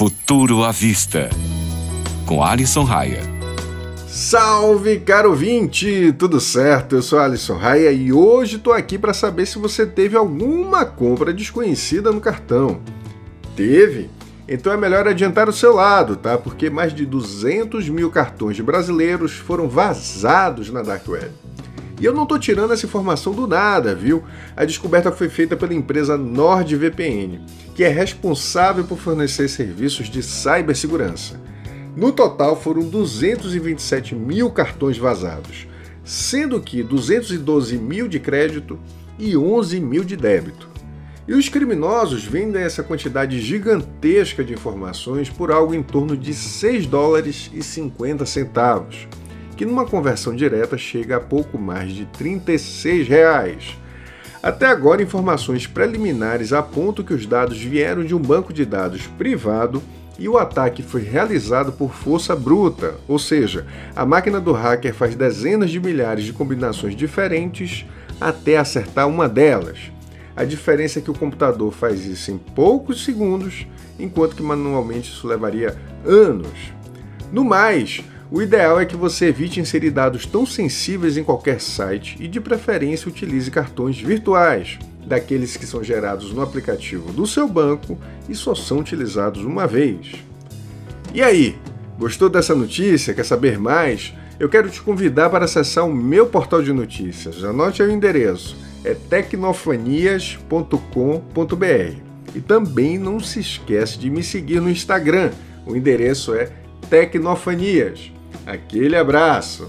Futuro à Vista, com Alisson Raia. Salve, caro ouvinte! Tudo certo? Eu sou Alisson Raia e hoje estou aqui para saber se você teve alguma compra desconhecida no cartão. Teve? Então é melhor adiantar o seu lado, tá? Porque mais de 200 mil cartões de brasileiros foram vazados na Dark Web. E eu não estou tirando essa informação do nada, viu? A descoberta foi feita pela empresa NordVPN, que é responsável por fornecer serviços de cibersegurança. No total foram 227 mil cartões vazados, sendo que 212 mil de crédito e 11 mil de débito. E os criminosos vendem essa quantidade gigantesca de informações por algo em torno de 6 dólares e 50 centavos que numa conversão direta chega a pouco mais de 36 reais. Até agora, informações preliminares apontam que os dados vieram de um banco de dados privado e o ataque foi realizado por força bruta, ou seja, a máquina do hacker faz dezenas de milhares de combinações diferentes até acertar uma delas. A diferença é que o computador faz isso em poucos segundos, enquanto que manualmente isso levaria anos. No mais, o ideal é que você evite inserir dados tão sensíveis em qualquer site e, de preferência, utilize cartões virtuais, daqueles que são gerados no aplicativo do seu banco e só são utilizados uma vez. E aí, gostou dessa notícia? Quer saber mais? Eu quero te convidar para acessar o meu portal de notícias. Anote aí o endereço: é tecnofanias.com.br. E também não se esquece de me seguir no Instagram. O endereço é Tecnofanias. Aquele abraço!